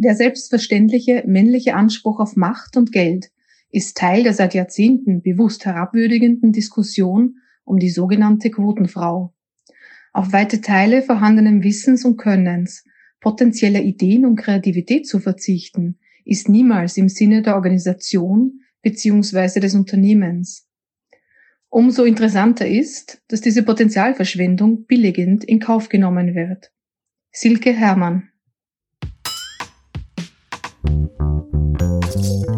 Der selbstverständliche männliche Anspruch auf Macht und Geld ist Teil der seit Jahrzehnten bewusst herabwürdigenden Diskussion um die sogenannte Quotenfrau. Auf weite Teile vorhandenen Wissens und Könnens, potenzieller Ideen und Kreativität zu verzichten, ist niemals im Sinne der Organisation bzw. des Unternehmens. Umso interessanter ist, dass diese Potenzialverschwendung billigend in Kauf genommen wird. Silke Hermann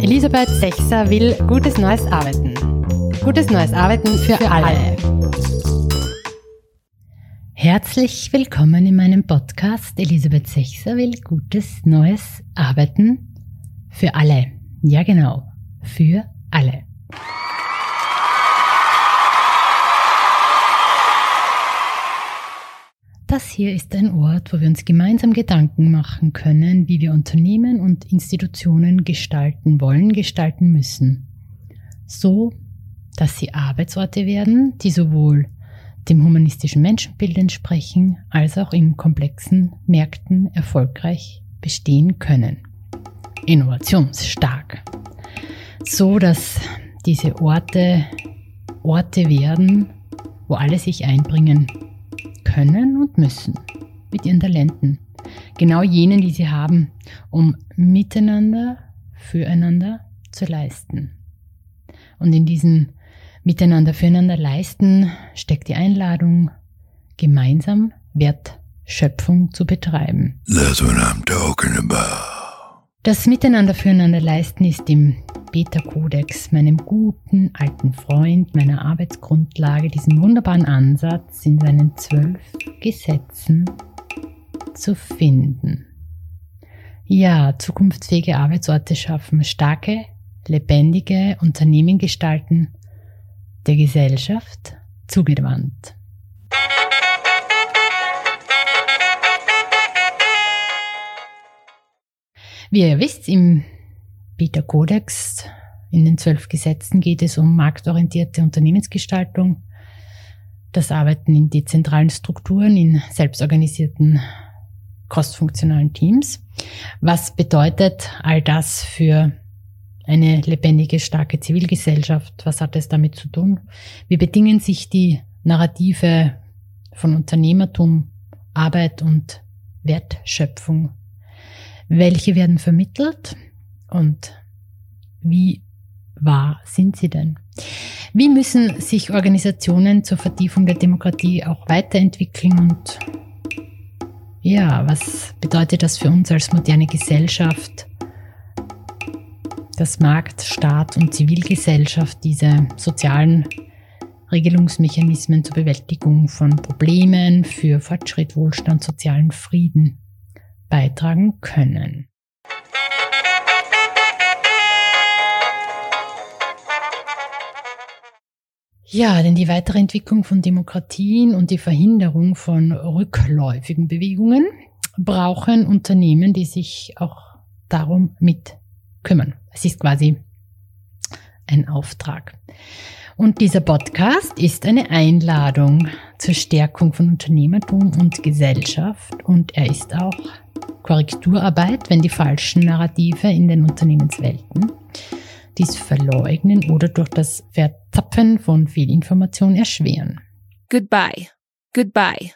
Elisabeth Sechser will gutes neues Arbeiten. Gutes neues Arbeiten für, für alle. Herzlich willkommen in meinem Podcast. Elisabeth Sechser will gutes neues Arbeiten für alle. Ja genau, für alle. Das hier ist ein Ort, wo wir uns gemeinsam Gedanken machen können, wie wir Unternehmen und Institutionen gestalten wollen, gestalten müssen. So, dass sie Arbeitsorte werden, die sowohl dem humanistischen Menschenbild entsprechen, als auch in komplexen Märkten erfolgreich bestehen können. Innovationsstark. So, dass diese Orte Orte werden, wo alle sich einbringen können und müssen mit ihren Talenten. Genau jenen, die sie haben, um miteinander, füreinander zu leisten. Und in diesem Miteinander, füreinander leisten steckt die Einladung, gemeinsam Wertschöpfung zu betreiben. That's what I'm talking about. Das Miteinander, füreinander leisten ist im Beta-Kodex, meinem guten alten Freund, meiner Arbeitsgrundlage, diesen wunderbaren Ansatz in seinen zwölf Gesetzen zu finden. Ja, zukunftsfähige Arbeitsorte schaffen, starke, lebendige Unternehmen gestalten, der Gesellschaft zugewandt. Wie ihr wisst, im Peter Kodex. In den zwölf Gesetzen geht es um marktorientierte Unternehmensgestaltung, das Arbeiten in dezentralen Strukturen, in selbstorganisierten crossfunktionalen Teams. Was bedeutet all das für eine lebendige, starke Zivilgesellschaft? Was hat es damit zu tun? Wie bedingen sich die Narrative von Unternehmertum, Arbeit und Wertschöpfung? Welche werden vermittelt? Und wie wahr sind sie denn? Wie müssen sich Organisationen zur Vertiefung der Demokratie auch weiterentwickeln und ja, was bedeutet das für uns als moderne Gesellschaft, dass Markt, Staat und Zivilgesellschaft diese sozialen Regelungsmechanismen zur Bewältigung von Problemen für Fortschritt, Wohlstand, sozialen Frieden beitragen können? Ja, denn die weitere Entwicklung von Demokratien und die Verhinderung von rückläufigen Bewegungen brauchen Unternehmen, die sich auch darum mit kümmern. Es ist quasi ein Auftrag. Und dieser Podcast ist eine Einladung zur Stärkung von Unternehmertum und Gesellschaft und er ist auch Korrekturarbeit, wenn die falschen Narrative in den Unternehmenswelten dies verleugnen oder durch das Verzapfen von Fehlinformationen erschweren. Goodbye. Goodbye.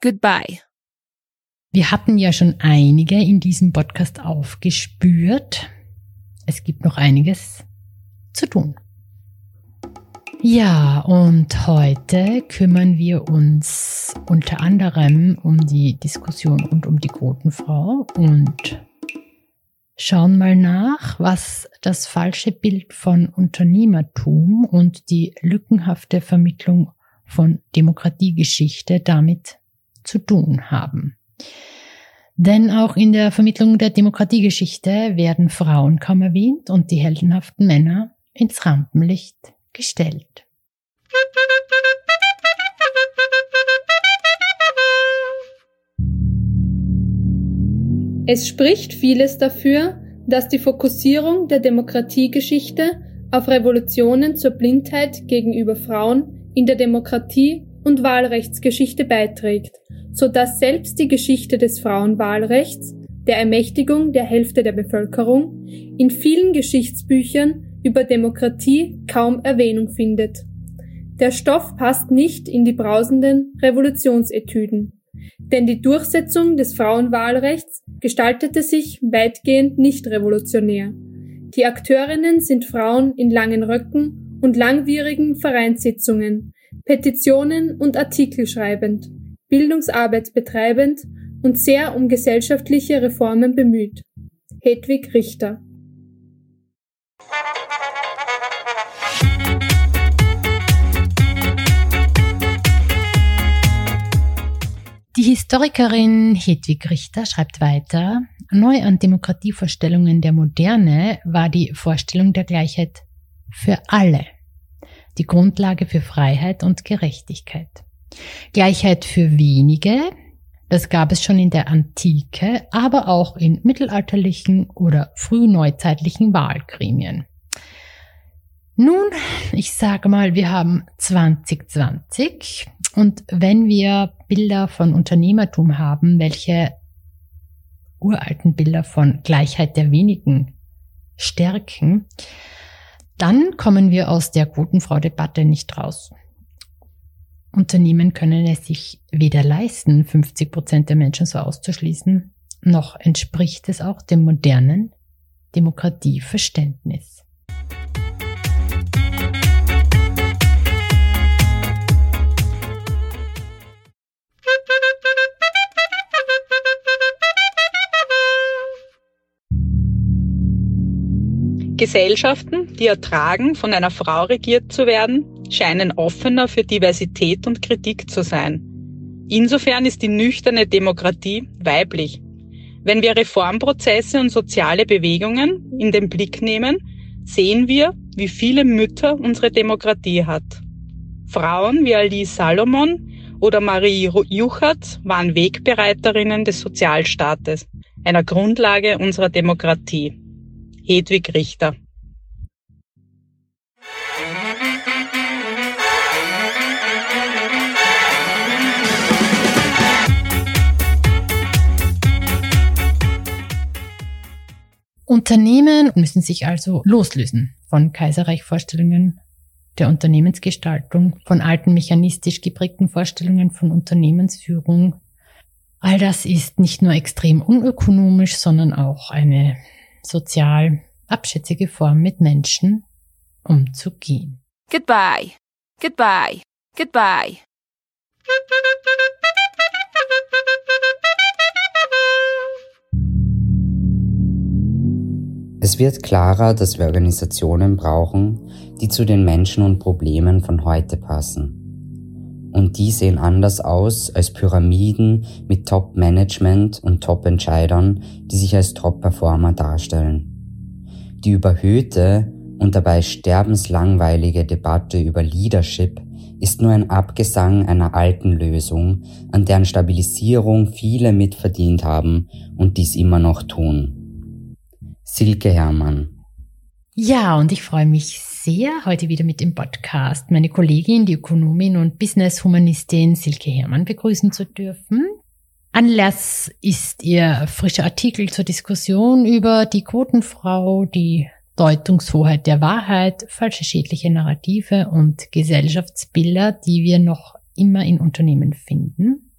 Goodbye. Wir hatten ja schon einige in diesem Podcast aufgespürt. Es gibt noch einiges zu tun. Ja, und heute kümmern wir uns unter anderem um die Diskussion und um die Quotenfrau und schauen mal nach, was das falsche Bild von Unternehmertum und die lückenhafte Vermittlung von Demokratiegeschichte damit zu tun haben. Denn auch in der Vermittlung der Demokratiegeschichte werden Frauen kaum erwähnt und die heldenhaften Männer ins Rampenlicht gestellt. Es spricht vieles dafür, dass die Fokussierung der Demokratiegeschichte auf Revolutionen zur Blindheit gegenüber Frauen in der Demokratie und Wahlrechtsgeschichte beiträgt, so dass selbst die Geschichte des Frauenwahlrechts, der Ermächtigung der Hälfte der Bevölkerung in vielen Geschichtsbüchern über Demokratie kaum Erwähnung findet. Der Stoff passt nicht in die brausenden Revolutionsetüden, denn die Durchsetzung des Frauenwahlrechts gestaltete sich weitgehend nicht revolutionär. Die Akteurinnen sind Frauen in langen Röcken und langwierigen Vereinssitzungen, Petitionen und Artikel schreibend, Bildungsarbeit betreibend und sehr um gesellschaftliche Reformen bemüht. Hedwig Richter Die Historikerin Hedwig Richter schreibt weiter, neu an Demokratievorstellungen der Moderne war die Vorstellung der Gleichheit für alle, die Grundlage für Freiheit und Gerechtigkeit. Gleichheit für wenige, das gab es schon in der Antike, aber auch in mittelalterlichen oder frühneuzeitlichen Wahlgremien. Nun, ich sage mal, wir haben 2020 und wenn wir Bilder von Unternehmertum haben, welche uralten Bilder von Gleichheit der wenigen stärken, dann kommen wir aus der guten Frau-Debatte nicht raus. Unternehmen können es sich weder leisten, 50 Prozent der Menschen so auszuschließen, noch entspricht es auch dem modernen Demokratieverständnis. Gesellschaften, die ertragen, von einer Frau regiert zu werden, scheinen offener für Diversität und Kritik zu sein. Insofern ist die nüchterne Demokratie weiblich. Wenn wir Reformprozesse und soziale Bewegungen in den Blick nehmen, sehen wir, wie viele Mütter unsere Demokratie hat. Frauen wie Alice Salomon oder Marie Juchert waren Wegbereiterinnen des Sozialstaates, einer Grundlage unserer Demokratie. Hedwig Richter. Unternehmen müssen sich also loslösen von Kaiserreichvorstellungen der Unternehmensgestaltung, von alten mechanistisch geprägten Vorstellungen von Unternehmensführung. All das ist nicht nur extrem unökonomisch, sondern auch eine sozial abschätzige Form mit Menschen umzugehen. Goodbye. Goodbye. Goodbye. Es wird klarer, dass wir Organisationen brauchen, die zu den Menschen und Problemen von heute passen. Und die sehen anders aus als Pyramiden mit Top-Management und Top-Entscheidern, die sich als Top-Performer darstellen. Die überhöhte und dabei sterbenslangweilige Debatte über Leadership ist nur ein Abgesang einer alten Lösung, an deren Stabilisierung viele mitverdient haben und dies immer noch tun. Silke Hermann. Ja, und ich freue mich sehr, heute wieder mit dem Podcast meine Kollegin, die Ökonomin und Business-Humanistin Silke Hermann begrüßen zu dürfen. Anlass ist ihr frischer Artikel zur Diskussion über die Quotenfrau, die Deutungshoheit der Wahrheit, falsche schädliche Narrative und Gesellschaftsbilder, die wir noch immer in Unternehmen finden.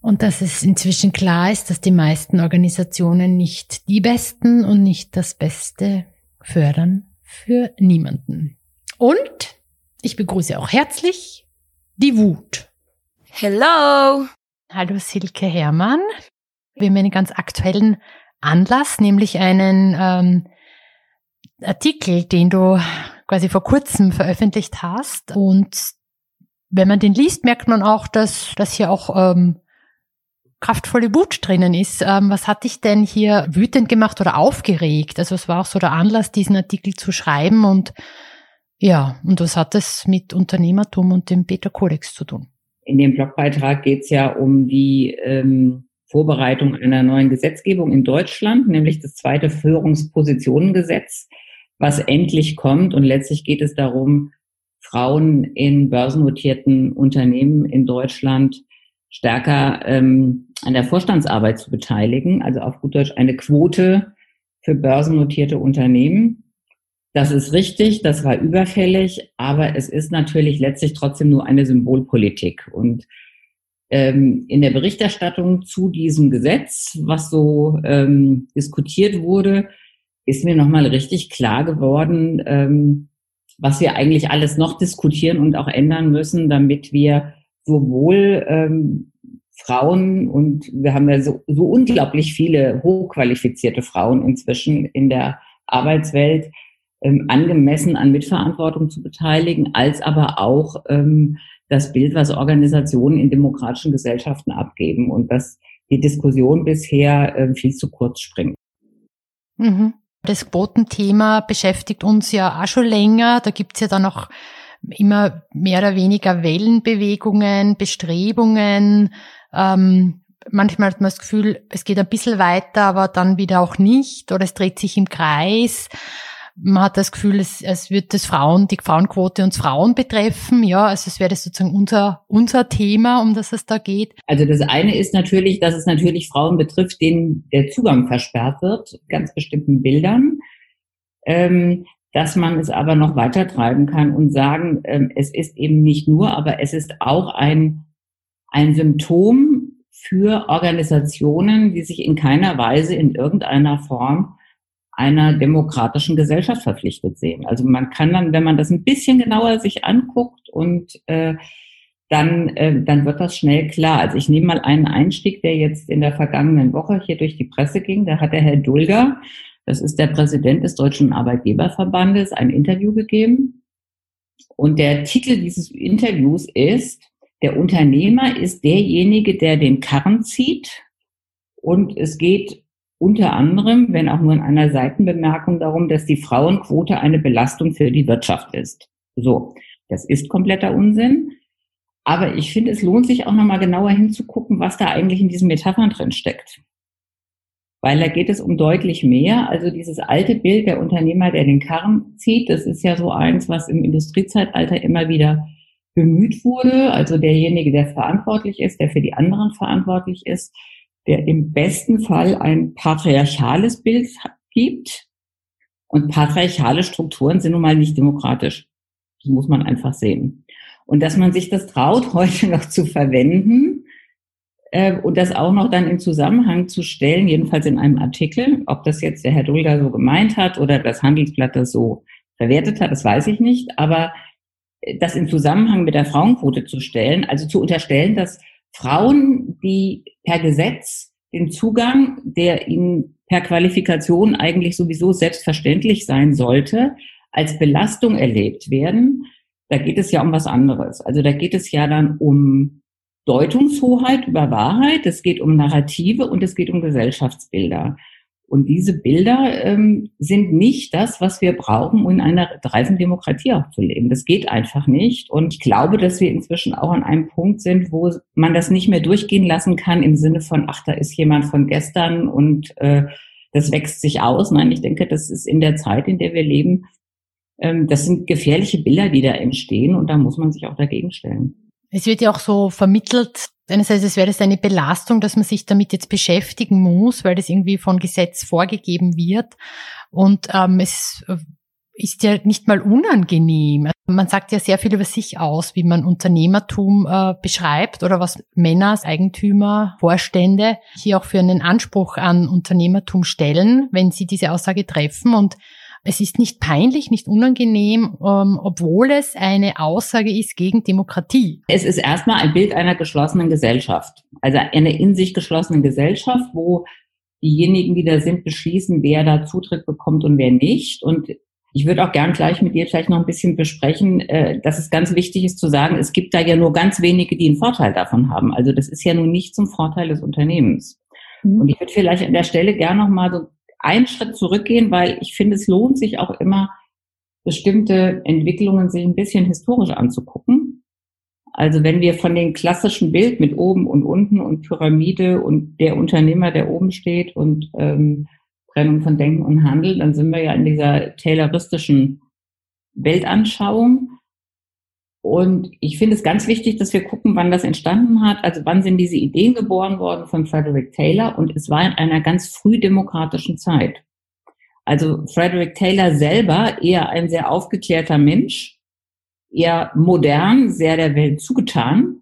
Und dass es inzwischen klar ist, dass die meisten Organisationen nicht die Besten und nicht das Beste fördern für niemanden. Und ich begrüße auch herzlich die Wut. Hello. Hallo Silke Hermann. Wir haben einen ganz aktuellen Anlass, nämlich einen ähm, Artikel, den du quasi vor kurzem veröffentlicht hast. Und wenn man den liest, merkt man auch, dass, dass hier auch ähm, kraftvolle Wut drinnen ist. Ähm, was hat dich denn hier wütend gemacht oder aufgeregt? Also es war auch so der Anlass, diesen Artikel zu schreiben und ja, und was hat es mit Unternehmertum und dem Beta-Kodex zu tun? In dem Blogbeitrag geht es ja um die ähm, Vorbereitung einer neuen Gesetzgebung in Deutschland, nämlich das zweite Führungspositionengesetz, was endlich kommt. Und letztlich geht es darum, Frauen in börsennotierten Unternehmen in Deutschland stärker ähm, an der Vorstandsarbeit zu beteiligen, also auf gut Deutsch eine Quote für börsennotierte Unternehmen. Das ist richtig, das war überfällig, aber es ist natürlich letztlich trotzdem nur eine Symbolpolitik. Und ähm, in der Berichterstattung zu diesem Gesetz, was so ähm, diskutiert wurde, ist mir nochmal richtig klar geworden, ähm, was wir eigentlich alles noch diskutieren und auch ändern müssen, damit wir sowohl ähm, Frauen und wir haben ja so, so unglaublich viele hochqualifizierte Frauen inzwischen in der Arbeitswelt ähm, angemessen an Mitverantwortung zu beteiligen, als aber auch ähm, das Bild, was Organisationen in demokratischen Gesellschaften abgeben und dass die Diskussion bisher äh, viel zu kurz springt. Mhm. Das Quotenthema beschäftigt uns ja auch schon länger. Da gibt's ja dann noch immer mehr oder weniger Wellenbewegungen, Bestrebungen. Ähm, manchmal hat man das Gefühl, es geht ein bisschen weiter, aber dann wieder auch nicht oder es dreht sich im Kreis. Man hat das Gefühl, es, es wird das Frauen, die Frauenquote uns Frauen betreffen. Ja, also es wäre das sozusagen unser, unser Thema, um das es da geht. Also das eine ist natürlich, dass es natürlich Frauen betrifft, denen der Zugang versperrt wird, ganz bestimmten Bildern. Ähm, dass man es aber noch weiter treiben kann und sagen, ähm, es ist eben nicht nur, aber es ist auch ein, ein Symptom für Organisationen, die sich in keiner Weise in irgendeiner Form einer demokratischen Gesellschaft verpflichtet sehen. Also man kann dann, wenn man das ein bisschen genauer sich anguckt und äh, dann, äh, dann wird das schnell klar. Also ich nehme mal einen Einstieg, der jetzt in der vergangenen Woche hier durch die Presse ging. Da hat der Herr Dulger, das ist der Präsident des Deutschen Arbeitgeberverbandes, ein Interview gegeben. Und der Titel dieses Interviews ist, der Unternehmer ist derjenige, der den Karren zieht. Und es geht unter anderem, wenn auch nur in einer Seitenbemerkung, darum, dass die Frauenquote eine Belastung für die Wirtschaft ist. So, das ist kompletter Unsinn. Aber ich finde, es lohnt sich auch nochmal genauer hinzugucken, was da eigentlich in diesen Metaphern drin steckt. Weil da geht es um deutlich mehr. Also dieses alte Bild der Unternehmer, der den Karren zieht, das ist ja so eins, was im Industriezeitalter immer wieder bemüht wurde. Also derjenige, der verantwortlich ist, der für die anderen verantwortlich ist der im besten Fall ein patriarchales Bild gibt. Und patriarchale Strukturen sind nun mal nicht demokratisch. Das muss man einfach sehen. Und dass man sich das traut, heute noch zu verwenden äh, und das auch noch dann in Zusammenhang zu stellen, jedenfalls in einem Artikel, ob das jetzt der Herr Dulger so gemeint hat oder das Handelsblatt das so verwertet hat, das weiß ich nicht. Aber äh, das in Zusammenhang mit der Frauenquote zu stellen, also zu unterstellen, dass Frauen, die per Gesetz den Zugang, der ihnen per Qualifikation eigentlich sowieso selbstverständlich sein sollte, als Belastung erlebt werden, da geht es ja um was anderes. Also da geht es ja dann um Deutungshoheit über Wahrheit, es geht um Narrative und es geht um Gesellschaftsbilder. Und diese Bilder ähm, sind nicht das, was wir brauchen, um in einer reifen Demokratie auch zu leben. Das geht einfach nicht. Und ich glaube, dass wir inzwischen auch an einem Punkt sind, wo man das nicht mehr durchgehen lassen kann im Sinne von, ach, da ist jemand von gestern und äh, das wächst sich aus. Nein, ich denke, das ist in der Zeit, in der wir leben, ähm, das sind gefährliche Bilder, die da entstehen und da muss man sich auch dagegen stellen. Es wird ja auch so vermittelt, einerseits, es wäre das eine Belastung, dass man sich damit jetzt beschäftigen muss, weil das irgendwie von Gesetz vorgegeben wird. Und ähm, es äh, ist ja nicht mal unangenehm. Man sagt ja sehr viel über sich aus, wie man Unternehmertum äh, beschreibt oder was Männer als Eigentümer, Vorstände hier auch für einen Anspruch an Unternehmertum stellen, wenn sie diese Aussage treffen. Und es ist nicht peinlich, nicht unangenehm, ähm, obwohl es eine Aussage ist gegen Demokratie. Es ist erstmal ein Bild einer geschlossenen Gesellschaft, also einer in sich geschlossenen Gesellschaft, wo diejenigen, die da sind, beschließen, wer da Zutritt bekommt und wer nicht. Und ich würde auch gern gleich mit dir vielleicht noch ein bisschen besprechen, äh, dass es ganz wichtig ist zu sagen, es gibt da ja nur ganz wenige, die einen Vorteil davon haben. Also das ist ja nun nicht zum Vorteil des Unternehmens. Mhm. Und ich würde vielleicht an der Stelle gern noch mal so einen Schritt zurückgehen, weil ich finde, es lohnt sich auch immer, bestimmte Entwicklungen sich ein bisschen historisch anzugucken. Also wenn wir von dem klassischen Bild mit oben und unten und Pyramide und der Unternehmer, der oben steht und ähm, Trennung von Denken und Handeln, dann sind wir ja in dieser tayloristischen Weltanschauung. Und ich finde es ganz wichtig, dass wir gucken, wann das entstanden hat. Also wann sind diese Ideen geboren worden von Frederick Taylor? Und es war in einer ganz frühdemokratischen Zeit. Also Frederick Taylor selber eher ein sehr aufgeklärter Mensch, eher modern, sehr der Welt zugetan,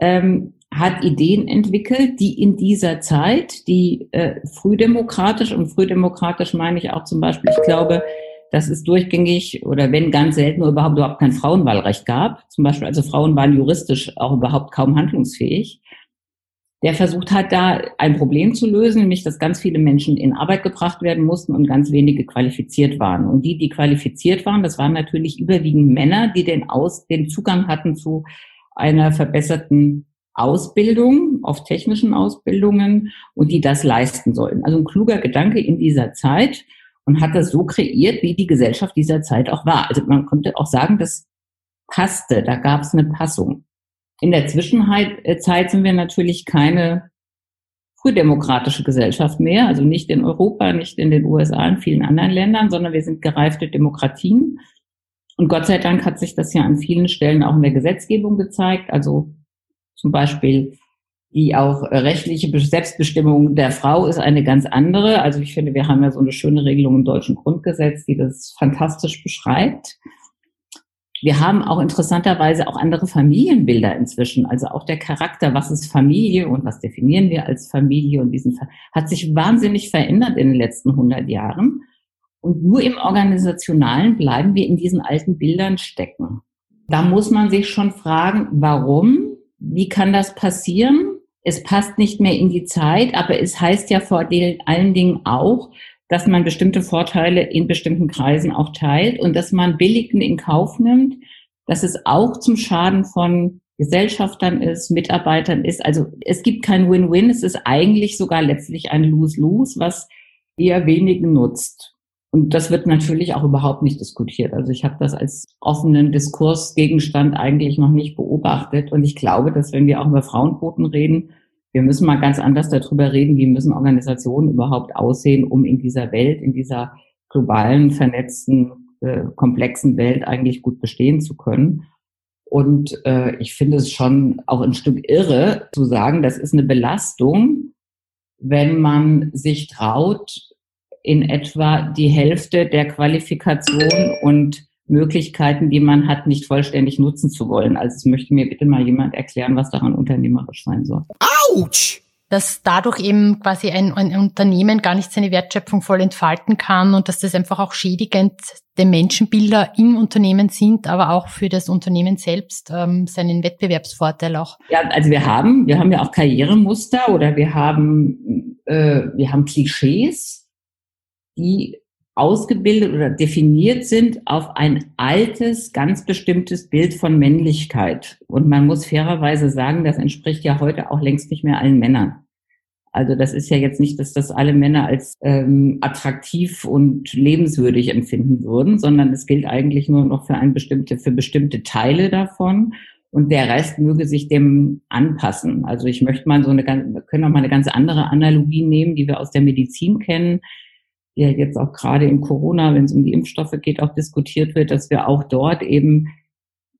ähm, hat Ideen entwickelt, die in dieser Zeit, die äh, frühdemokratisch, und frühdemokratisch meine ich auch zum Beispiel, ich glaube, dass es durchgängig oder wenn ganz selten überhaupt überhaupt kein Frauenwahlrecht gab. Zum Beispiel, also Frauen waren juristisch auch überhaupt kaum handlungsfähig. Der versucht hat, da ein Problem zu lösen, nämlich, dass ganz viele Menschen in Arbeit gebracht werden mussten und ganz wenige qualifiziert waren. Und die, die qualifiziert waren, das waren natürlich überwiegend Männer, die den, Aus, den Zugang hatten zu einer verbesserten Ausbildung, auf technischen Ausbildungen und die das leisten sollen. Also ein kluger Gedanke in dieser Zeit und hat das so kreiert, wie die Gesellschaft dieser Zeit auch war. Also man konnte auch sagen, das passte, da gab es eine Passung. In der Zwischenzeit äh, sind wir natürlich keine frühdemokratische Gesellschaft mehr, also nicht in Europa, nicht in den USA, in vielen anderen Ländern, sondern wir sind gereifte Demokratien. Und Gott sei Dank hat sich das ja an vielen Stellen auch in der Gesetzgebung gezeigt. Also zum Beispiel die auch rechtliche Selbstbestimmung der Frau ist eine ganz andere. Also ich finde, wir haben ja so eine schöne Regelung im deutschen Grundgesetz, die das fantastisch beschreibt. Wir haben auch interessanterweise auch andere Familienbilder inzwischen. Also auch der Charakter, was ist Familie und was definieren wir als Familie und diesen hat sich wahnsinnig verändert in den letzten 100 Jahren. Und nur im Organisationalen bleiben wir in diesen alten Bildern stecken. Da muss man sich schon fragen, warum? Wie kann das passieren? Es passt nicht mehr in die Zeit, aber es heißt ja vor allen Dingen auch, dass man bestimmte Vorteile in bestimmten Kreisen auch teilt und dass man Billigen in Kauf nimmt, dass es auch zum Schaden von Gesellschaftern ist, Mitarbeitern ist. Also es gibt kein Win-Win, es ist eigentlich sogar letztlich ein Lose-Lose, was eher wenigen nutzt. Und das wird natürlich auch überhaupt nicht diskutiert. Also ich habe das als offenen Diskursgegenstand eigentlich noch nicht beobachtet. Und ich glaube, dass wenn wir auch über Frauenquoten reden, wir müssen mal ganz anders darüber reden, wie müssen Organisationen überhaupt aussehen, um in dieser Welt, in dieser globalen, vernetzten, äh, komplexen Welt eigentlich gut bestehen zu können. Und äh, ich finde es schon auch ein Stück irre zu sagen, das ist eine Belastung, wenn man sich traut, in etwa die Hälfte der Qualifikation und Möglichkeiten, die man hat, nicht vollständig nutzen zu wollen. Also es möchte mir bitte mal jemand erklären, was daran unternehmerisch sein soll. Autsch! Dass dadurch eben quasi ein, ein, Unternehmen gar nicht seine Wertschöpfung voll entfalten kann und dass das einfach auch schädigend der Menschenbilder im Unternehmen sind, aber auch für das Unternehmen selbst ähm, seinen Wettbewerbsvorteil auch. Ja, also wir haben, wir haben ja auch Karrieremuster oder wir haben, äh, wir haben Klischees, die ausgebildet oder definiert sind auf ein altes, ganz bestimmtes Bild von Männlichkeit. Und man muss fairerweise sagen, das entspricht ja heute auch längst nicht mehr allen Männern. Also das ist ja jetzt nicht, dass das alle Männer als ähm, attraktiv und lebenswürdig empfinden würden, sondern es gilt eigentlich nur noch für ein bestimmte, für bestimmte Teile davon. Und der Rest möge sich dem anpassen. Also ich möchte mal so eine ganz, wir können auch mal eine ganz andere Analogie nehmen, die wir aus der Medizin kennen ja jetzt auch gerade in Corona, wenn es um die Impfstoffe geht, auch diskutiert wird, dass wir auch dort eben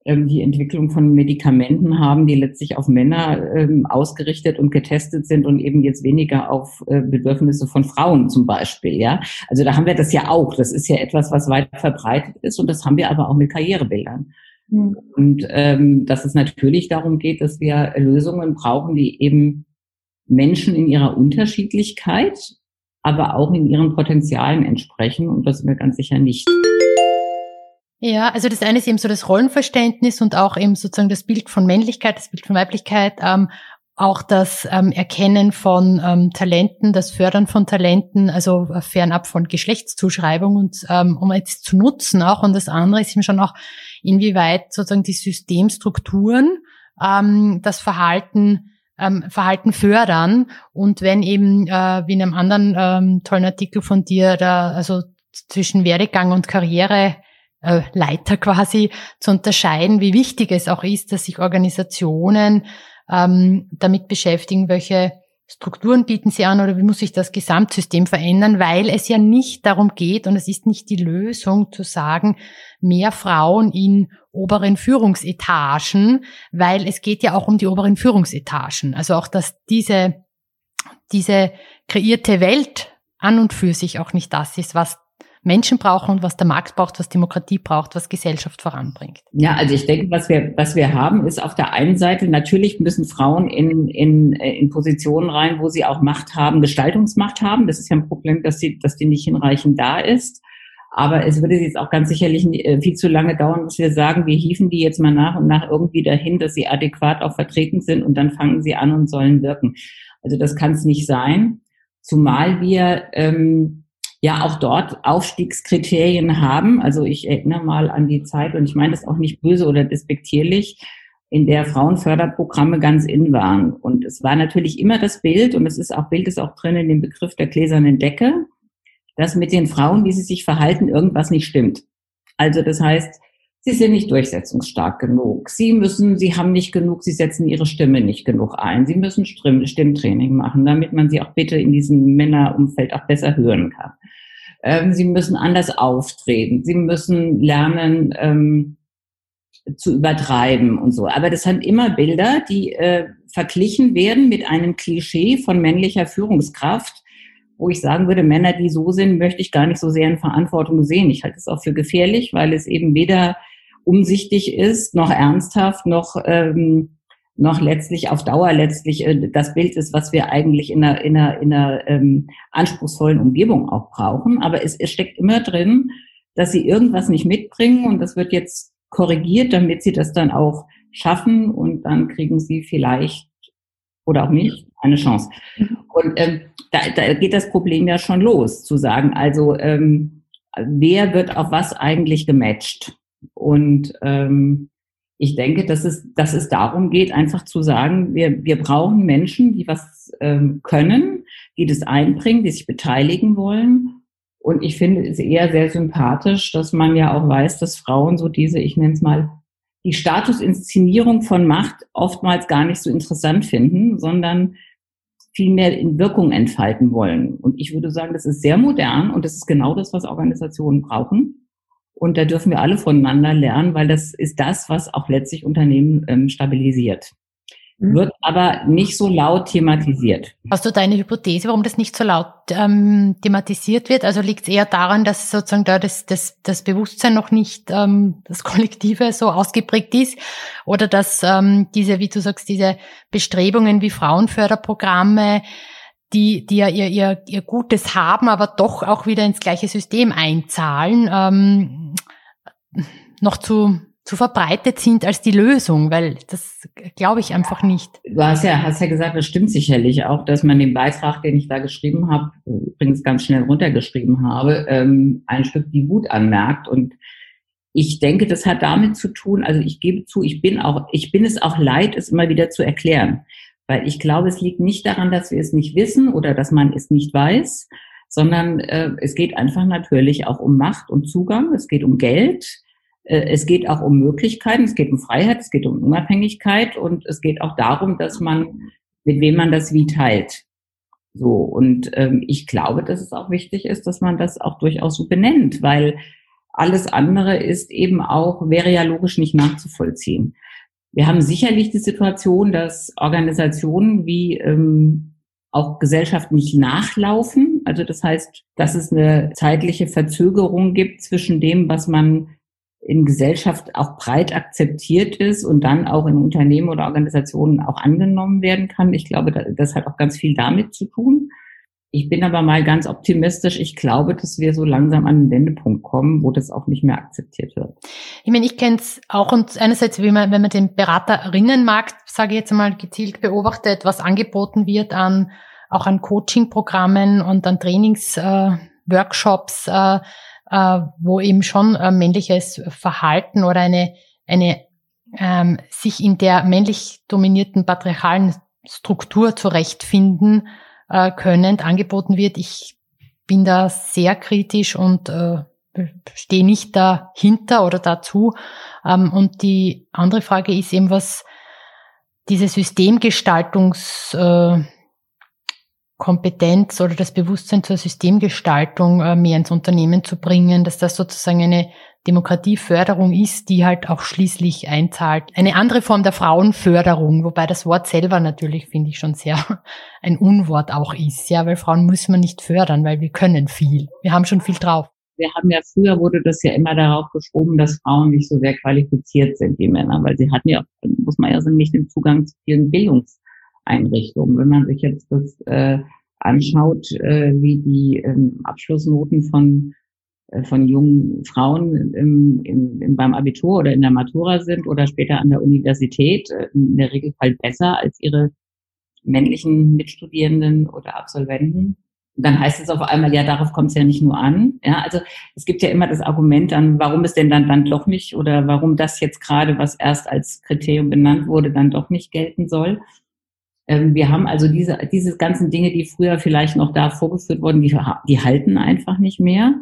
ähm, die Entwicklung von Medikamenten haben, die letztlich auf Männer ähm, ausgerichtet und getestet sind und eben jetzt weniger auf äh, Bedürfnisse von Frauen zum Beispiel. Ja, also da haben wir das ja auch. Das ist ja etwas, was weit verbreitet ist und das haben wir aber auch mit Karrierebildern. Mhm. Und ähm, dass es natürlich darum geht, dass wir Lösungen brauchen, die eben Menschen in ihrer Unterschiedlichkeit aber auch in ihren Potenzialen entsprechen. Und das sind wir ganz sicher nicht. Ja, also das eine ist eben so das Rollenverständnis und auch eben sozusagen das Bild von Männlichkeit, das Bild von Weiblichkeit, ähm, auch das ähm, Erkennen von ähm, Talenten, das Fördern von Talenten, also äh, fernab von Geschlechtszuschreibung und ähm, um jetzt zu nutzen auch. Und das andere ist eben schon auch, inwieweit sozusagen die Systemstrukturen ähm, das Verhalten ähm, Verhalten fördern. Und wenn eben, äh, wie in einem anderen ähm, tollen Artikel von dir, da also zwischen Werdegang und Karriere äh, Leiter quasi zu unterscheiden, wie wichtig es auch ist, dass sich Organisationen ähm, damit beschäftigen, welche Strukturen bieten Sie an oder wie muss sich das Gesamtsystem verändern, weil es ja nicht darum geht und es ist nicht die Lösung zu sagen, mehr Frauen in oberen Führungsetagen, weil es geht ja auch um die oberen Führungsetagen. Also auch, dass diese, diese kreierte Welt an und für sich auch nicht das ist, was Menschen brauchen und was der Markt braucht, was Demokratie braucht, was Gesellschaft voranbringt. Ja, also ich denke, was wir, was wir haben, ist auf der einen Seite, natürlich müssen Frauen in, in, in Positionen rein, wo sie auch Macht haben, Gestaltungsmacht haben. Das ist ja ein Problem, dass, sie, dass die nicht hinreichend da ist. Aber es würde jetzt auch ganz sicherlich äh, viel zu lange dauern, bis wir sagen, wir hieven die jetzt mal nach und nach irgendwie dahin, dass sie adäquat auch vertreten sind und dann fangen sie an und sollen wirken. Also das kann es nicht sein. Zumal wir ähm, ja auch dort Aufstiegskriterien haben. Also ich erinnere mal an die Zeit, und ich meine das auch nicht böse oder despektierlich, in der Frauenförderprogramme ganz in waren. Und es war natürlich immer das Bild, und es ist auch, Bild ist auch drin in dem Begriff der gläsernen Decke, dass mit den Frauen, wie sie sich verhalten, irgendwas nicht stimmt. Also das heißt, sie sind nicht durchsetzungsstark genug. Sie müssen, sie haben nicht genug, sie setzen ihre Stimme nicht genug ein. Sie müssen Stimmtraining machen, damit man sie auch bitte in diesem Männerumfeld auch besser hören kann. Ähm, sie müssen anders auftreten. Sie müssen lernen, ähm, zu übertreiben und so. Aber das sind immer Bilder, die äh, verglichen werden mit einem Klischee von männlicher Führungskraft, wo ich sagen würde, Männer, die so sind, möchte ich gar nicht so sehr in Verantwortung sehen. Ich halte es auch für gefährlich, weil es eben weder umsichtig ist, noch ernsthaft, noch, ähm, noch letztlich auf Dauer letztlich äh, das Bild ist, was wir eigentlich in einer, in einer, in einer ähm, anspruchsvollen Umgebung auch brauchen. Aber es, es steckt immer drin, dass sie irgendwas nicht mitbringen und das wird jetzt korrigiert, damit sie das dann auch schaffen und dann kriegen sie vielleicht oder auch nicht eine Chance. Und ähm, da, da geht das Problem ja schon los, zu sagen, also ähm, wer wird auf was eigentlich gematcht? Und ähm, ich denke, dass es, dass es darum geht, einfach zu sagen, wir, wir brauchen Menschen, die was ähm, können, die das einbringen, die sich beteiligen wollen. Und ich finde es eher sehr sympathisch, dass man ja auch weiß, dass Frauen so diese, ich nenne es mal, die Statusinszenierung von Macht oftmals gar nicht so interessant finden, sondern viel mehr in Wirkung entfalten wollen. Und ich würde sagen, das ist sehr modern und das ist genau das, was Organisationen brauchen. Und da dürfen wir alle voneinander lernen, weil das ist das, was auch letztlich Unternehmen ähm, stabilisiert. Mhm. Wird aber nicht so laut thematisiert. Hast du deine Hypothese, warum das nicht so laut ähm, thematisiert wird? Also liegt es eher daran, dass sozusagen da das, das, das Bewusstsein noch nicht, ähm, das Kollektive so ausgeprägt ist? Oder dass ähm, diese, wie du sagst, diese Bestrebungen wie Frauenförderprogramme, die, die ja ihr, ihr, ihr Gutes haben, aber doch auch wieder ins gleiche System einzahlen, ähm, noch zu, zu verbreitet sind als die Lösung, weil das glaube ich einfach nicht. Du hast ja, hast ja gesagt, das stimmt sicherlich auch, dass man den Beitrag, den ich da geschrieben habe, übrigens ganz schnell runtergeschrieben habe, ähm, ein Stück die Wut anmerkt und ich denke, das hat damit zu tun, also ich gebe zu, ich bin auch, ich bin es auch leid, es immer wieder zu erklären. Weil ich glaube, es liegt nicht daran, dass wir es nicht wissen oder dass man es nicht weiß, sondern äh, es geht einfach natürlich auch um Macht und Zugang, es geht um Geld, äh, es geht auch um Möglichkeiten, es geht um Freiheit, es geht um Unabhängigkeit. Und es geht auch darum, dass man, mit wem man das wie teilt. So, und ähm, ich glaube, dass es auch wichtig ist, dass man das auch durchaus so benennt, weil alles andere ist eben auch, wäre ja logisch nicht nachzuvollziehen. Wir haben sicherlich die Situation, dass Organisationen wie ähm, auch Gesellschaften nicht nachlaufen. Also das heißt, dass es eine zeitliche Verzögerung gibt zwischen dem, was man in Gesellschaft auch breit akzeptiert ist und dann auch in Unternehmen oder Organisationen auch angenommen werden kann. Ich glaube, das hat auch ganz viel damit zu tun. Ich bin aber mal ganz optimistisch. Ich glaube, dass wir so langsam an den Wendepunkt kommen, wo das auch nicht mehr akzeptiert wird. Ich meine, ich kenne es auch und einerseits, wie man, wenn man den Beraterinnenmarkt, sage ich jetzt mal, gezielt beobachtet, was angeboten wird an auch an Coaching-Programmen und an Trainingsworkshops, äh, äh, wo eben schon äh, männliches Verhalten oder eine, eine ähm, sich in der männlich dominierten patriarchalen Struktur zurechtfinden, äh, können, angeboten wird. Ich bin da sehr kritisch und äh, stehe nicht dahinter oder dazu. Ähm, und die andere Frage ist eben, was diese Systemgestaltungs äh, oder das Bewusstsein zur Systemgestaltung äh, mehr ins Unternehmen zu bringen, dass das sozusagen eine Demokratieförderung ist, die halt auch schließlich einzahlt. Eine andere Form der Frauenförderung, wobei das Wort selber natürlich, finde ich, schon sehr ein Unwort auch ist, ja, weil Frauen muss man nicht fördern, weil wir können viel. Wir haben schon viel drauf. Wir haben ja früher wurde das ja immer darauf geschoben, dass Frauen nicht so sehr qualifiziert sind wie Männer, weil sie hatten ja, muss man ja sagen, nicht den Zugang zu vielen Bildungseinrichtungen. Wenn man sich jetzt das äh, anschaut, äh, wie die ähm, Abschlussnoten von äh, von jungen Frauen im, im, im, beim Abitur oder in der Matura sind oder später an der Universität äh, in der Regel halt besser als ihre männlichen Mitstudierenden oder Absolventen. Dann heißt es auf einmal, ja, darauf kommt es ja nicht nur an. Ja, also es gibt ja immer das Argument dann, warum es denn dann, dann doch nicht oder warum das jetzt gerade, was erst als Kriterium benannt wurde, dann doch nicht gelten soll. Ähm, wir haben also diese, diese ganzen Dinge, die früher vielleicht noch da vorgeführt wurden, die, die halten einfach nicht mehr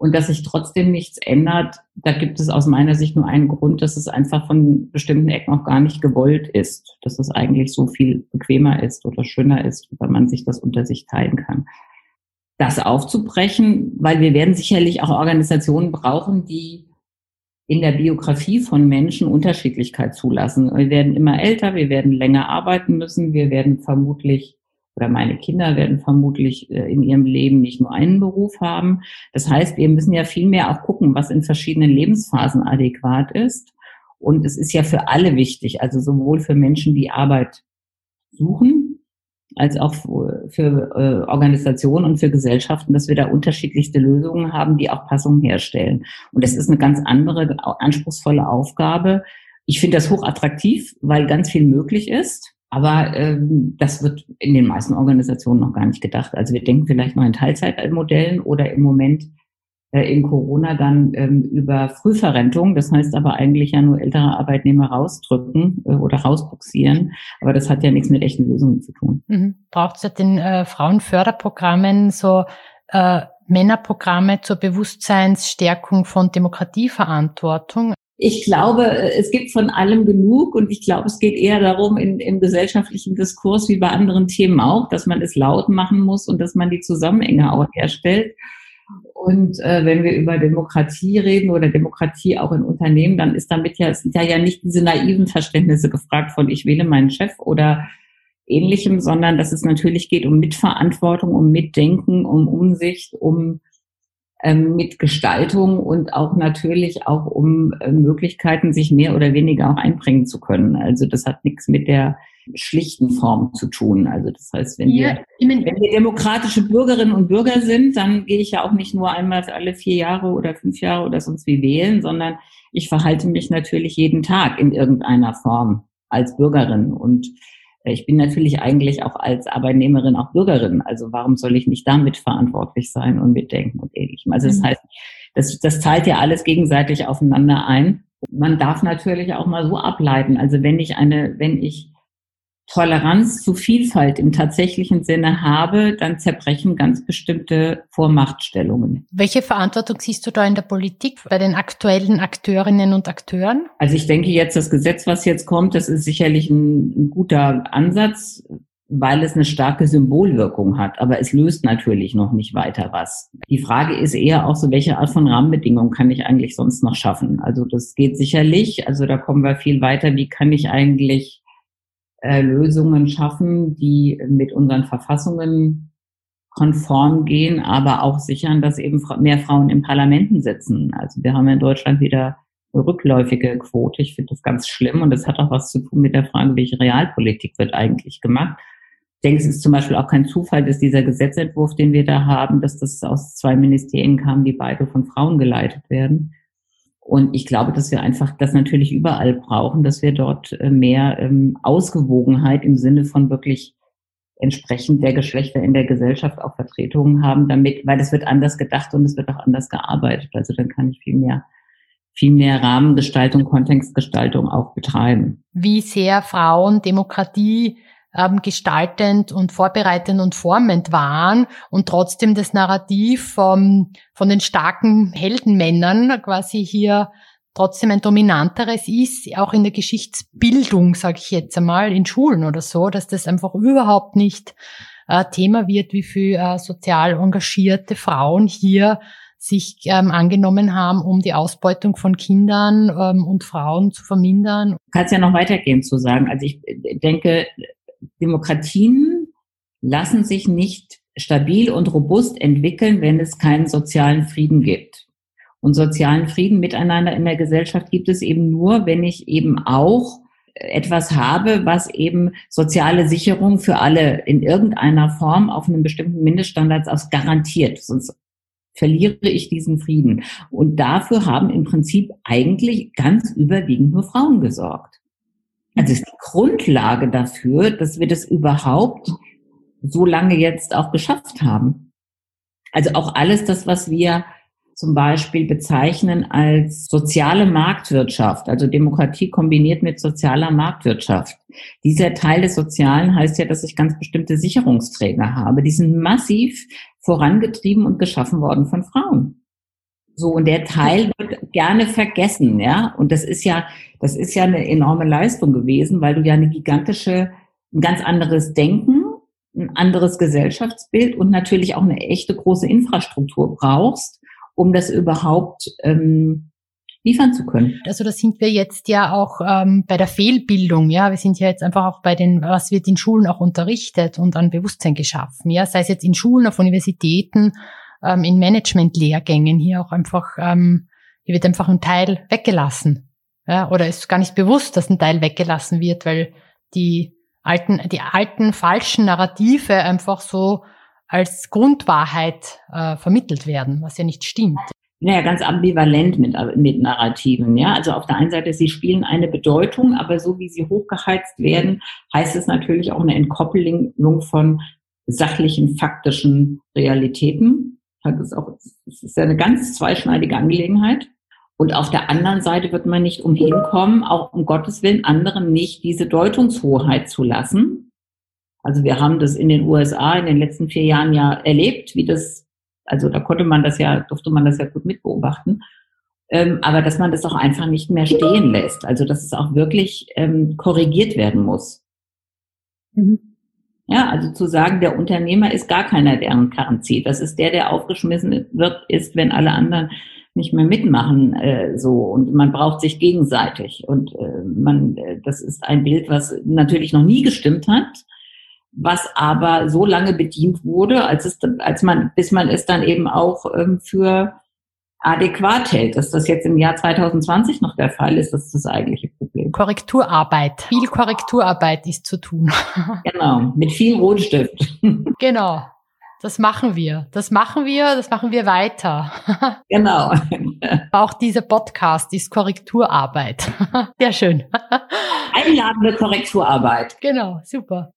und dass sich trotzdem nichts ändert, da gibt es aus meiner Sicht nur einen Grund, dass es einfach von bestimmten Ecken auch gar nicht gewollt ist, dass es eigentlich so viel bequemer ist oder schöner ist, weil man sich das unter sich teilen kann. Das aufzubrechen, weil wir werden sicherlich auch Organisationen brauchen, die in der Biografie von Menschen Unterschiedlichkeit zulassen. Wir werden immer älter, wir werden länger arbeiten müssen, wir werden vermutlich oder meine Kinder werden vermutlich äh, in ihrem Leben nicht nur einen Beruf haben. Das heißt, wir müssen ja viel mehr auch gucken, was in verschiedenen Lebensphasen adäquat ist. Und es ist ja für alle wichtig, also sowohl für Menschen, die Arbeit suchen, als auch für äh, Organisationen und für Gesellschaften, dass wir da unterschiedlichste Lösungen haben, die auch Passungen herstellen. Und das ist eine ganz andere, anspruchsvolle Aufgabe. Ich finde das hochattraktiv, weil ganz viel möglich ist. Aber ähm, das wird in den meisten Organisationen noch gar nicht gedacht. Also wir denken vielleicht noch in Teilzeitmodellen oder im Moment äh, in Corona dann ähm, über Frühverrentung. Das heißt aber eigentlich ja nur ältere Arbeitnehmer rausdrücken äh, oder rausbuxieren. Aber das hat ja nichts mit echten Lösungen zu tun. Mhm. Braucht es ja den äh, Frauenförderprogrammen so äh, Männerprogramme zur Bewusstseinsstärkung von Demokratieverantwortung? Ich glaube, es gibt von allem genug und ich glaube, es geht eher darum, in, im gesellschaftlichen Diskurs wie bei anderen Themen auch, dass man es laut machen muss und dass man die Zusammenhänge auch herstellt. Und äh, wenn wir über Demokratie reden oder Demokratie auch in Unternehmen, dann ist damit ja, sind ja, ja nicht diese naiven Verständnisse gefragt von ich wähle meinen Chef oder ähnlichem, sondern dass es natürlich geht um Mitverantwortung, um Mitdenken, um Umsicht, um mit Gestaltung und auch natürlich auch um äh, Möglichkeiten, sich mehr oder weniger auch einbringen zu können. Also das hat nichts mit der schlichten Form zu tun. Also das heißt, wenn, ja, wir, wenn wir demokratische Bürgerinnen und Bürger sind, dann gehe ich ja auch nicht nur einmal alle vier Jahre oder fünf Jahre oder sonst wie wählen, sondern ich verhalte mich natürlich jeden Tag in irgendeiner Form als Bürgerin und ich bin natürlich eigentlich auch als Arbeitnehmerin auch Bürgerin. Also warum soll ich nicht damit verantwortlich sein und mitdenken und ähnlichem? Also das mhm. heißt, das, das zahlt ja alles gegenseitig aufeinander ein. Man darf natürlich auch mal so ableiten. Also wenn ich eine, wenn ich Toleranz zu Vielfalt im tatsächlichen Sinne habe, dann zerbrechen ganz bestimmte Vormachtstellungen. Welche Verantwortung siehst du da in der Politik bei den aktuellen Akteurinnen und Akteuren? Also ich denke jetzt, das Gesetz, was jetzt kommt, das ist sicherlich ein, ein guter Ansatz, weil es eine starke Symbolwirkung hat. Aber es löst natürlich noch nicht weiter was. Die Frage ist eher auch so, welche Art von Rahmenbedingungen kann ich eigentlich sonst noch schaffen? Also das geht sicherlich. Also da kommen wir viel weiter. Wie kann ich eigentlich äh, Lösungen schaffen, die mit unseren Verfassungen konform gehen, aber auch sichern, dass eben mehr Frauen in Parlamenten sitzen. Also wir haben in Deutschland wieder eine rückläufige Quote. Ich finde das ganz schlimm und das hat auch was zu tun mit der Frage, welche Realpolitik wird eigentlich gemacht. Ich denke, es ist zum Beispiel auch kein Zufall, dass dieser Gesetzentwurf, den wir da haben, dass das aus zwei Ministerien kam, die beide von Frauen geleitet werden. Und ich glaube, dass wir einfach das natürlich überall brauchen, dass wir dort äh, mehr ähm, Ausgewogenheit im Sinne von wirklich entsprechend der Geschlechter in der Gesellschaft auch Vertretungen haben, damit, weil es wird anders gedacht und es wird auch anders gearbeitet. Also dann kann ich viel mehr viel mehr Rahmengestaltung, Kontextgestaltung auch betreiben. Wie sehr Frauen Demokratie ähm, gestaltend und vorbereitend und formend waren und trotzdem das Narrativ vom, von den starken Heldenmännern quasi hier trotzdem ein dominanteres ist, auch in der Geschichtsbildung, sage ich jetzt einmal, in Schulen oder so, dass das einfach überhaupt nicht äh, Thema wird, wie viel äh, sozial engagierte Frauen hier sich ähm, angenommen haben, um die Ausbeutung von Kindern ähm, und Frauen zu vermindern. Kann es ja noch weitergehen zu sagen. Also ich denke, Demokratien lassen sich nicht stabil und robust entwickeln, wenn es keinen sozialen Frieden gibt. Und sozialen Frieden miteinander in der Gesellschaft gibt es eben nur, wenn ich eben auch etwas habe, was eben soziale Sicherung für alle in irgendeiner Form auf einem bestimmten Mindeststandards aus garantiert. Sonst verliere ich diesen Frieden. Und dafür haben im Prinzip eigentlich ganz überwiegend nur Frauen gesorgt. Also ist die Grundlage dafür, dass wir das überhaupt so lange jetzt auch geschafft haben. Also auch alles das, was wir zum Beispiel bezeichnen als soziale Marktwirtschaft, also Demokratie kombiniert mit sozialer Marktwirtschaft. Dieser Teil des Sozialen heißt ja, dass ich ganz bestimmte Sicherungsträger habe. Die sind massiv vorangetrieben und geschaffen worden von Frauen. So, und der Teil wird gerne vergessen, ja. Und das ist ja, das ist ja eine enorme Leistung gewesen, weil du ja eine gigantische, ein ganz anderes Denken, ein anderes Gesellschaftsbild und natürlich auch eine echte große Infrastruktur brauchst, um das überhaupt ähm, liefern zu können. Also da sind wir jetzt ja auch ähm, bei der Fehlbildung, ja. Wir sind ja jetzt einfach auch bei den, was wird in Schulen auch unterrichtet und an Bewusstsein geschaffen, ja. Sei es jetzt in Schulen, auf Universitäten, ähm, in Managementlehrgängen hier auch einfach, ähm, hier wird einfach ein Teil weggelassen. Ja, oder ist gar nicht bewusst, dass ein Teil weggelassen wird, weil die alten, die alten falschen Narrative einfach so als Grundwahrheit äh, vermittelt werden, was ja nicht stimmt. Naja, ganz ambivalent mit, mit Narrativen. Ja, also auf der einen Seite, sie spielen eine Bedeutung, aber so wie sie hochgeheizt werden, heißt es natürlich auch eine Entkoppelung von sachlichen, faktischen Realitäten. Das ist auch, das ist ja eine ganz zweischneidige Angelegenheit. Und auf der anderen Seite wird man nicht umhin kommen, auch um Gottes Willen anderen nicht diese Deutungshoheit zu lassen, also wir haben das in den USA in den letzten vier Jahren ja erlebt, wie das, also da konnte man das ja, durfte man das ja gut mitbeobachten. Ähm, aber dass man das auch einfach nicht mehr stehen lässt. Also dass es auch wirklich ähm, korrigiert werden muss. Mhm. Ja, also zu sagen, der Unternehmer ist gar keiner, der einen Karren zieht. Das ist der, der aufgeschmissen wird, ist, wenn alle anderen nicht mehr mitmachen äh, so und man braucht sich gegenseitig und äh, man äh, das ist ein Bild was natürlich noch nie gestimmt hat was aber so lange bedient wurde, als es, als man, bis man es dann eben auch ähm, für adäquat hält. Dass das jetzt im Jahr 2020 noch der Fall ist, das ist das eigentliche Korrekturarbeit. Viel Korrekturarbeit ist zu tun. genau, mit viel Rotstift. genau. Das machen wir. Das machen wir, das machen wir weiter. genau. Auch dieser Podcast ist Korrekturarbeit. Sehr schön. Einladende Korrekturarbeit. Genau, super.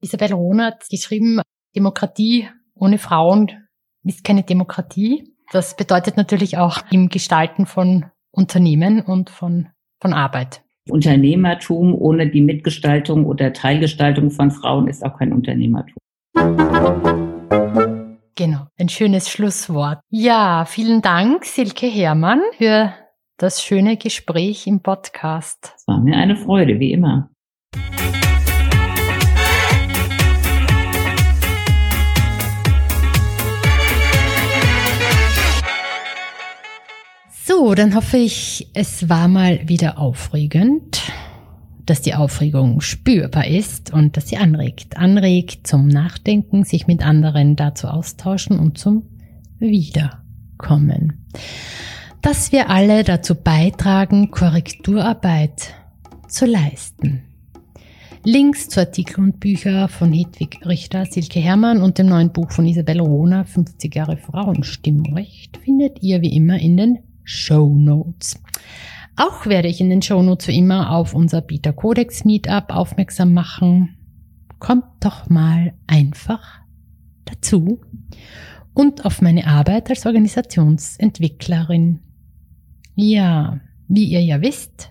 Isabel Rohn hat geschrieben, Demokratie ohne Frauen ist keine Demokratie. Das bedeutet natürlich auch im Gestalten von Unternehmen und von, von Arbeit. Unternehmertum ohne die Mitgestaltung oder Teilgestaltung von Frauen ist auch kein Unternehmertum. Genau, ein schönes Schlusswort. Ja, vielen Dank, Silke Herrmann, für das schöne Gespräch im Podcast. Es war mir eine Freude, wie immer. So, dann hoffe ich, es war mal wieder aufregend, dass die Aufregung spürbar ist und dass sie anregt. Anregt zum Nachdenken, sich mit anderen dazu austauschen und zum Wiederkommen. Dass wir alle dazu beitragen, Korrekturarbeit zu leisten. Links zu Artikel und Bücher von Hedwig Richter, Silke Herrmann und dem neuen Buch von Isabel Rohner, 50 Jahre Frauenstimmrecht, findet ihr wie immer in den Show Notes. Auch werde ich in den Show Notes wie immer auf unser Beta Codex Meetup aufmerksam machen. Kommt doch mal einfach dazu und auf meine Arbeit als Organisationsentwicklerin. Ja, wie ihr ja wisst,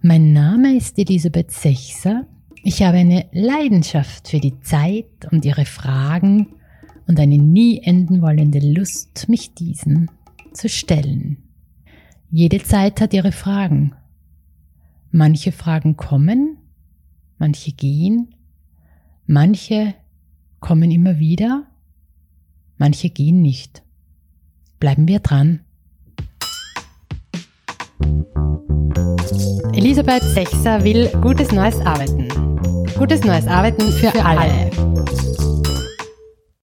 mein Name ist Elisabeth Sechser. Ich habe eine Leidenschaft für die Zeit und ihre Fragen und eine nie enden wollende Lust, mich diesen zu stellen. Jede Zeit hat ihre Fragen. Manche Fragen kommen, manche gehen, Manche kommen immer wieder, manche gehen nicht. Bleiben wir dran. Elisabeth Sechser will gutes neues Arbeiten. Gutes neues Arbeiten für, für alle. alle.